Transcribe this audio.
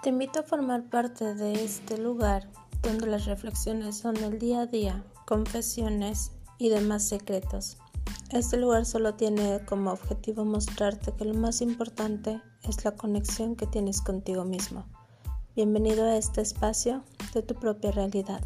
Te invito a formar parte de este lugar donde las reflexiones son el día a día, confesiones y demás secretos. Este lugar solo tiene como objetivo mostrarte que lo más importante es la conexión que tienes contigo mismo. Bienvenido a este espacio de tu propia realidad.